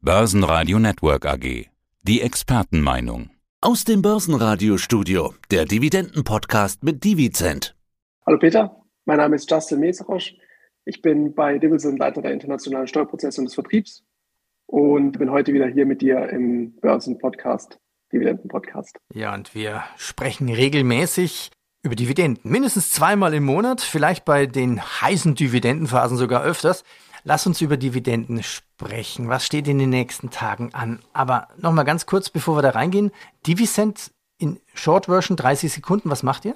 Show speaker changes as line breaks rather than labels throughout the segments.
Börsenradio Network AG. Die Expertenmeinung.
Aus dem Börsenradiostudio, der Dividenden-Podcast mit Divizent.
Hallo Peter, mein Name ist Justin Meserosch. Ich bin bei Division Leiter der internationalen Steuerprozesse und des Vertriebs und bin heute wieder hier mit dir im Börsen-Podcast, Dividenden-Podcast.
Ja, und wir sprechen regelmäßig über Dividenden. Mindestens zweimal im Monat, vielleicht bei den heißen Dividendenphasen sogar öfters. Lass uns über Dividenden sprechen. Was steht in den nächsten Tagen an? Aber nochmal ganz kurz, bevor wir da reingehen. Divisend in Short Version 30 Sekunden. Was macht ihr?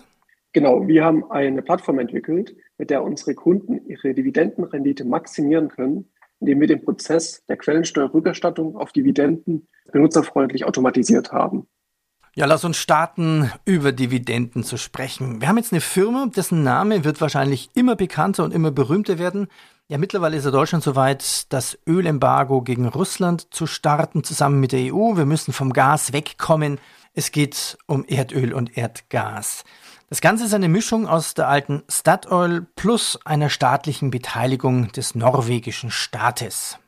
Genau, wir haben eine Plattform entwickelt, mit der unsere Kunden ihre Dividendenrendite maximieren können, indem wir den Prozess der Quellensteuerrückerstattung auf Dividenden benutzerfreundlich automatisiert haben.
Ja, lass uns starten, über Dividenden zu sprechen. Wir haben jetzt eine Firma, dessen Name wird wahrscheinlich immer bekannter und immer berühmter werden. Ja, mittlerweile ist ja Deutschland soweit, das Ölembargo gegen Russland zu starten, zusammen mit der EU. Wir müssen vom Gas wegkommen. Es geht um Erdöl und Erdgas. Das Ganze ist eine Mischung aus der alten Statoil plus einer staatlichen Beteiligung des norwegischen Staates.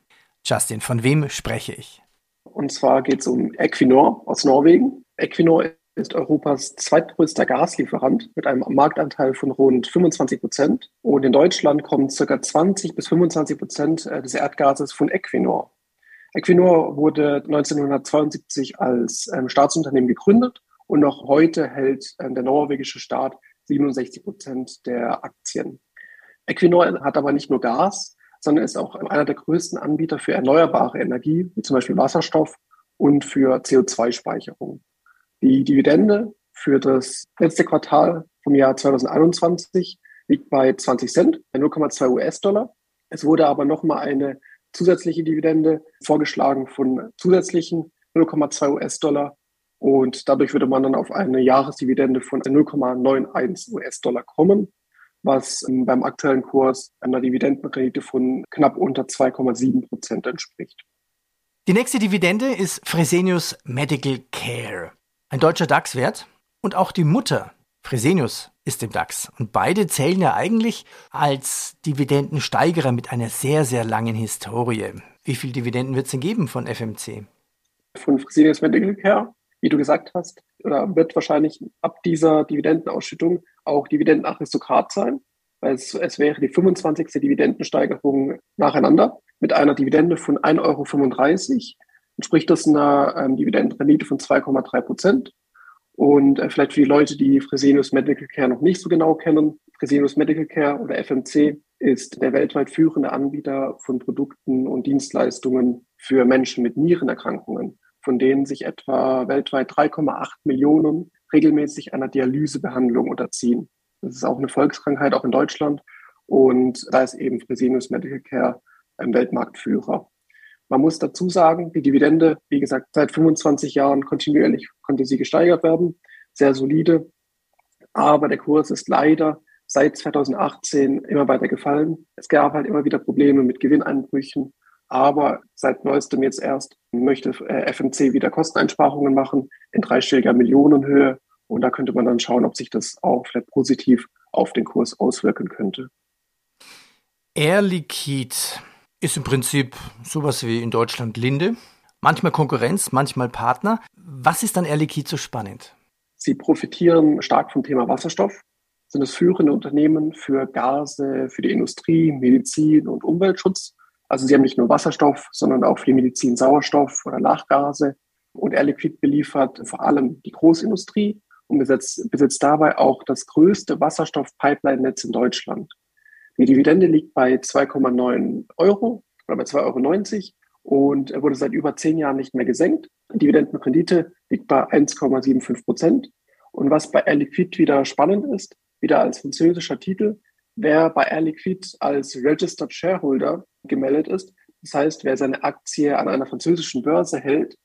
Justin, von wem spreche ich?
Und zwar geht es um Equinor aus Norwegen. Equinor ist Europas zweitgrößter Gaslieferant mit einem Marktanteil von rund 25 Prozent. Und in Deutschland kommen ca. 20 bis 25 Prozent äh, des Erdgases von Equinor. Equinor wurde 1972 als ähm, Staatsunternehmen gegründet und noch heute hält ähm, der norwegische Staat 67 Prozent der Aktien. Equinor hat aber nicht nur Gas, sondern ist auch einer der größten Anbieter für erneuerbare Energie, wie zum Beispiel Wasserstoff und für CO2-Speicherung. Die Dividende für das letzte Quartal vom Jahr 2021 liegt bei 20 Cent, 0,2 US-Dollar. Es wurde aber nochmal eine zusätzliche Dividende vorgeschlagen von zusätzlichen 0,2 US-Dollar. Und dadurch würde man dann auf eine Jahresdividende von 0,91 US-Dollar kommen, was beim aktuellen Kurs einer Dividendenrendite von knapp unter 2,7 Prozent entspricht.
Die nächste Dividende ist Fresenius Medical Care ein deutscher DAX-Wert und auch die Mutter Fresenius ist im DAX. Und beide zählen ja eigentlich als Dividendensteigerer mit einer sehr, sehr langen Historie. Wie viel Dividenden wird es denn geben von FMC?
Von Fresenius Medical Care, wie du gesagt hast, oder wird wahrscheinlich ab dieser Dividendenausschüttung auch Dividendenaristokrat sein, weil es, es wäre die 25. Dividendensteigerung nacheinander mit einer Dividende von 1,35 Euro entspricht das einer ähm, Dividendenrendite von 2,3 Prozent. Und äh, vielleicht für die Leute, die Fresenius Medical Care noch nicht so genau kennen, Fresenius Medical Care oder FMC ist der weltweit führende Anbieter von Produkten und Dienstleistungen für Menschen mit Nierenerkrankungen, von denen sich etwa weltweit 3,8 Millionen regelmäßig einer Dialysebehandlung unterziehen. Das ist auch eine Volkskrankheit, auch in Deutschland. Und da ist eben Fresenius Medical Care ein Weltmarktführer. Man muss dazu sagen, die Dividende, wie gesagt, seit 25 Jahren kontinuierlich konnte sie gesteigert werden, sehr solide. Aber der Kurs ist leider seit 2018 immer weiter gefallen. Es gab halt immer wieder Probleme mit Gewinneinbrüchen. Aber seit neuestem jetzt erst möchte äh, FMC wieder Kosteneinsparungen machen in dreistelliger Millionenhöhe. Und da könnte man dann schauen, ob sich das auch vielleicht positiv auf den Kurs auswirken könnte.
Air Liquide ist im Prinzip sowas wie in Deutschland Linde. Manchmal Konkurrenz, manchmal Partner. Was ist dann Air Liquide so spannend?
Sie profitieren stark vom Thema Wasserstoff, sind das führende Unternehmen für Gase, für die Industrie, Medizin und Umweltschutz. Also sie haben nicht nur Wasserstoff, sondern auch für die Medizin Sauerstoff oder Lachgase. Und Air Liquide beliefert vor allem die Großindustrie und besitzt, besitzt dabei auch das größte Wasserstoff-Pipeline-Netz in Deutschland. Die Dividende liegt bei 2,9 Euro oder bei 2,90 Euro und wurde seit über zehn Jahren nicht mehr gesenkt. Die Dividendenrendite liegt bei 1,75 Prozent. Und was bei Air Liquide wieder spannend ist, wieder als französischer Titel, wer bei Air Liquide als Registered Shareholder gemeldet ist, das heißt, wer seine Aktie an einer französischen Börse hält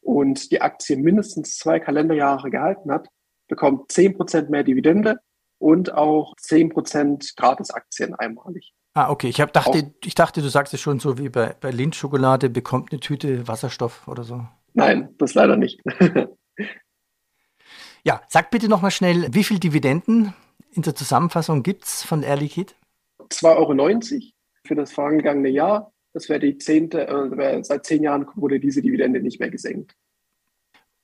und die Aktie mindestens zwei Kalenderjahre gehalten hat, bekommt 10% mehr Dividende und auch 10% Gratisaktien einmalig.
Ah, okay. Ich, hab, dachte, ich dachte, du sagst es schon so wie bei, bei Lindt-Schokolade, bekommt eine Tüte Wasserstoff oder so.
Nein, das leider nicht.
ja, sag bitte nochmal schnell, wie viel Dividenden in der Zusammenfassung gibt es von Air Liquide?
2,90 Euro für das vorangegangene Jahr Das wäre die zehnte, äh, seit zehn Jahren wurde diese Dividende nicht mehr gesenkt.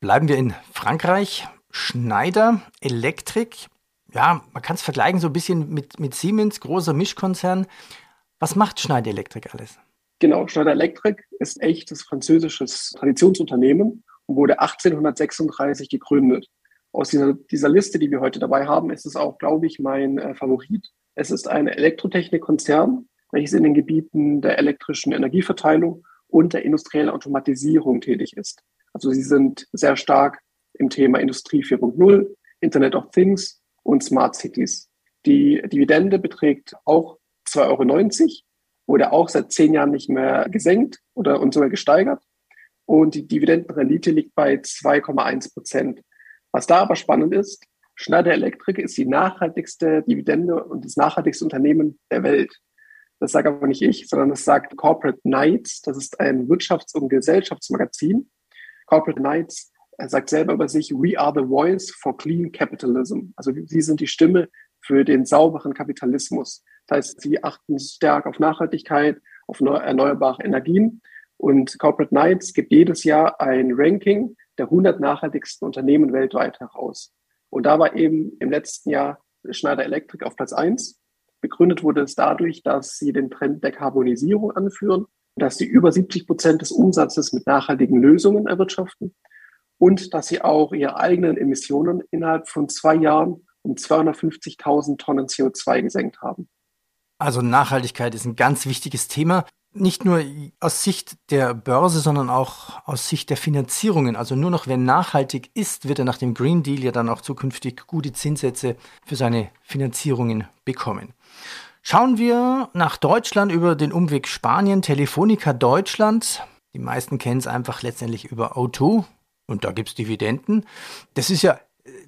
Bleiben wir in Frankreich. Schneider Electric. Ja, man kann es vergleichen so ein bisschen mit, mit Siemens, großer Mischkonzern. Was macht Schneider Electric alles?
Genau, Schneider Electric ist echtes französisches Traditionsunternehmen und wurde 1836 gegründet. Aus dieser, dieser Liste, die wir heute dabei haben, ist es auch, glaube ich, mein äh, Favorit. Es ist ein Elektrotechnikkonzern, welches in den Gebieten der elektrischen Energieverteilung und der industriellen Automatisierung tätig ist. Also sie sind sehr stark im Thema Industrie 4.0, Internet of Things und Smart Cities. Die Dividende beträgt auch 2,90 Euro, wurde auch seit zehn Jahren nicht mehr gesenkt oder und sogar gesteigert. Und die Dividendenrendite liegt bei 2,1 Prozent. Was da aber spannend ist, Schneider Electric ist die nachhaltigste Dividende und das nachhaltigste Unternehmen der Welt. Das sage aber nicht ich, sondern das sagt Corporate Knights. Das ist ein Wirtschafts- und Gesellschaftsmagazin. Corporate Knights sagt selber über sich, we are the voice for clean capitalism. Also sie sind die Stimme für den sauberen Kapitalismus. Das heißt, sie achten stark auf Nachhaltigkeit, auf erneuerbare Energien. Und Corporate Knights gibt jedes Jahr ein Ranking der 100 nachhaltigsten Unternehmen weltweit heraus. Und da war eben im letzten Jahr Schneider Electric auf Platz 1. Begründet wurde es dadurch, dass sie den Trend der Karbonisierung anführen, dass sie über 70 Prozent des Umsatzes mit nachhaltigen Lösungen erwirtschaften und dass sie auch ihre eigenen Emissionen innerhalb von zwei Jahren um 250.000 Tonnen CO2 gesenkt haben.
Also Nachhaltigkeit ist ein ganz wichtiges Thema nicht nur aus Sicht der Börse, sondern auch aus Sicht der Finanzierungen. Also nur noch wer nachhaltig ist, wird er nach dem Green Deal ja dann auch zukünftig gute Zinssätze für seine Finanzierungen bekommen. Schauen wir nach Deutschland über den Umweg Spanien, Telefonica Deutschland. Die meisten kennen es einfach letztendlich über O2 und da gibt es Dividenden. Das ist ja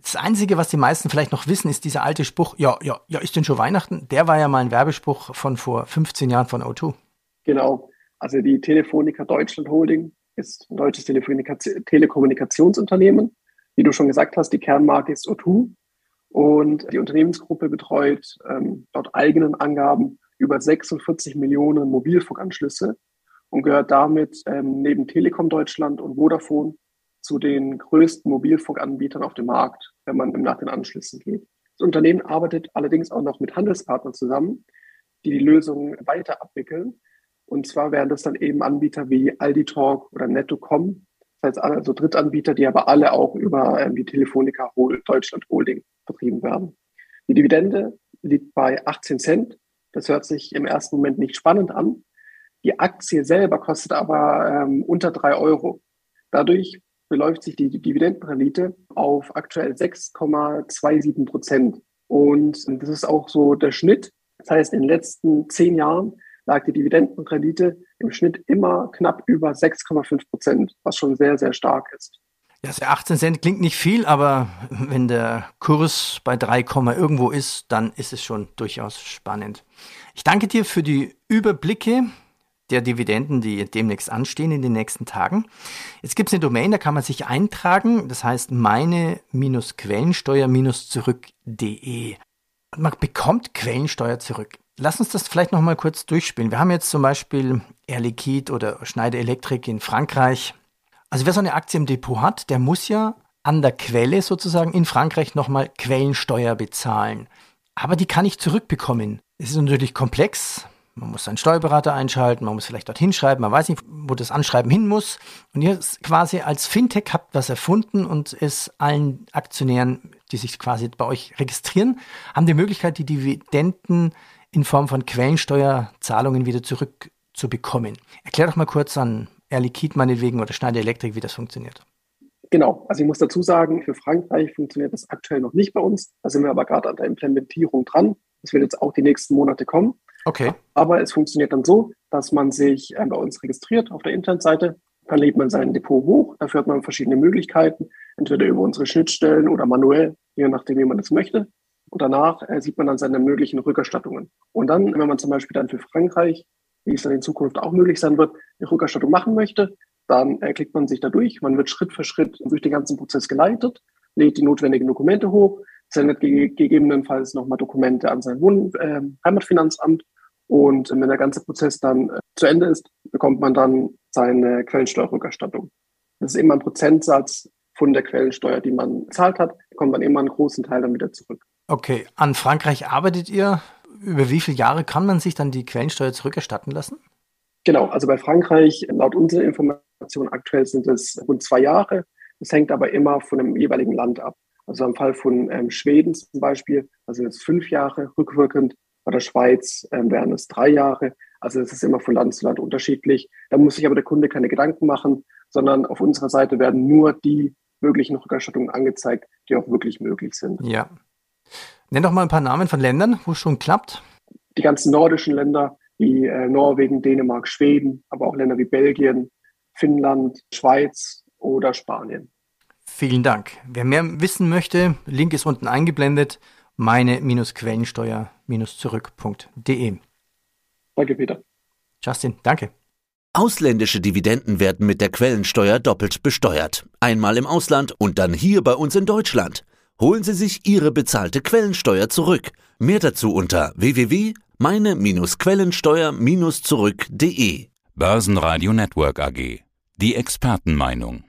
das Einzige, was die meisten vielleicht noch wissen, ist dieser alte Spruch, ja, ja, ja, ist denn schon Weihnachten? Der war ja mal ein Werbespruch von vor 15 Jahren von O2.
Genau. Also die Telefonica Deutschland Holding ist ein deutsches Telekommunikationsunternehmen. Wie du schon gesagt hast, die Kernmarke ist O2. Und die Unternehmensgruppe betreut ähm, laut eigenen Angaben über 46 Millionen Mobilfunkanschlüsse und gehört damit ähm, neben Telekom Deutschland und Vodafone zu den größten Mobilfunkanbietern auf dem Markt, wenn man nach den Anschlüssen geht. Das Unternehmen arbeitet allerdings auch noch mit Handelspartnern zusammen, die die Lösungen weiter abwickeln und zwar wären das dann eben Anbieter wie Aldi Talk oder Netto.com. Das heißt also Drittanbieter, die aber alle auch über ähm, die Telefonica Deutschland Holding betrieben werden. Die Dividende liegt bei 18 Cent. Das hört sich im ersten Moment nicht spannend an. Die Aktie selber kostet aber ähm, unter drei Euro. Dadurch beläuft sich die Dividendenrendite auf aktuell 6,27 Prozent. Und das ist auch so der Schnitt. Das heißt, in den letzten zehn Jahren lag die Dividendenrendite im Schnitt immer knapp über 6,5 Prozent, was schon sehr, sehr stark ist.
Ja, 18 Cent klingt nicht viel, aber wenn der Kurs bei 3, irgendwo ist, dann ist es schon durchaus spannend. Ich danke dir für die Überblicke der Dividenden, die demnächst anstehen in den nächsten Tagen. Jetzt gibt es eine Domain, da kann man sich eintragen, das heißt meine-quellensteuer-zurück.de. Man bekommt Quellensteuer zurück. Lass uns das vielleicht noch mal kurz durchspielen. Wir haben jetzt zum Beispiel Air Liquide oder Schneider Electric in Frankreich. Also wer so eine Aktie im Depot hat, der muss ja an der Quelle sozusagen in Frankreich nochmal Quellensteuer bezahlen. Aber die kann ich zurückbekommen. Es ist natürlich komplex. Man muss seinen Steuerberater einschalten, man muss vielleicht dorthin schreiben, man weiß nicht, wo das Anschreiben hin muss. Und ihr quasi als Fintech habt was erfunden und es allen Aktionären, die sich quasi bei euch registrieren, haben die Möglichkeit, die Dividenden in Form von Quellensteuerzahlungen wieder zurückzubekommen. Erklär doch mal kurz an Air Liquide meinetwegen oder Schneider Elektrik, wie das funktioniert.
Genau, also ich muss dazu sagen, für Frankreich funktioniert das aktuell noch nicht bei uns. Da sind wir aber gerade an der Implementierung dran. Das wird jetzt auch die nächsten Monate kommen.
Okay.
Aber es funktioniert dann so, dass man sich äh, bei uns registriert auf der Internetseite. Dann lädt man sein Depot hoch. Dafür hat man verschiedene Möglichkeiten, entweder über unsere Schnittstellen oder manuell, je nachdem, wie man das möchte. Und danach äh, sieht man dann seine möglichen Rückerstattungen. Und dann, wenn man zum Beispiel dann für Frankreich, wie es dann in Zukunft auch möglich sein wird, eine Rückerstattung machen möchte, dann äh, klickt man sich da durch. Man wird Schritt für Schritt durch den ganzen Prozess geleitet, lädt die notwendigen Dokumente hoch, sendet ge gegebenenfalls nochmal Dokumente an sein Wohn äh, Heimatfinanzamt Und wenn der ganze Prozess dann äh, zu Ende ist, bekommt man dann seine Quellensteuerrückerstattung. Das ist immer ein Prozentsatz von der Quellensteuer, die man bezahlt hat, bekommt man immer einen großen Teil dann wieder zurück.
Okay, an Frankreich arbeitet ihr. Über wie viele Jahre kann man sich dann die Quellensteuer zurückerstatten lassen?
Genau, also bei Frankreich, laut unserer Information aktuell sind es rund zwei Jahre. Das hängt aber immer von dem jeweiligen Land ab. Also im Fall von ähm, Schweden zum Beispiel, also jetzt fünf Jahre rückwirkend, bei der Schweiz ähm, wären es drei Jahre. Also es ist immer von Land zu Land unterschiedlich. Da muss sich aber der Kunde keine Gedanken machen, sondern auf unserer Seite werden nur die möglichen Rückerstattungen angezeigt, die auch wirklich möglich sind.
Ja. Nenn doch mal ein paar Namen von Ländern, wo es schon klappt.
Die ganzen nordischen Länder wie äh, Norwegen, Dänemark, Schweden, aber auch Länder wie Belgien, Finnland, Schweiz oder Spanien.
Vielen Dank. Wer mehr wissen möchte, Link ist unten eingeblendet meine-quellensteuer-zurück.de.
Danke, Peter.
Justin, danke.
Ausländische Dividenden werden mit der Quellensteuer doppelt besteuert. Einmal im Ausland und dann hier bei uns in Deutschland. Holen Sie sich Ihre bezahlte Quellensteuer zurück. Mehr dazu unter www.meine-quellensteuer-zurück.de.
Börsenradio Network AG. Die Expertenmeinung.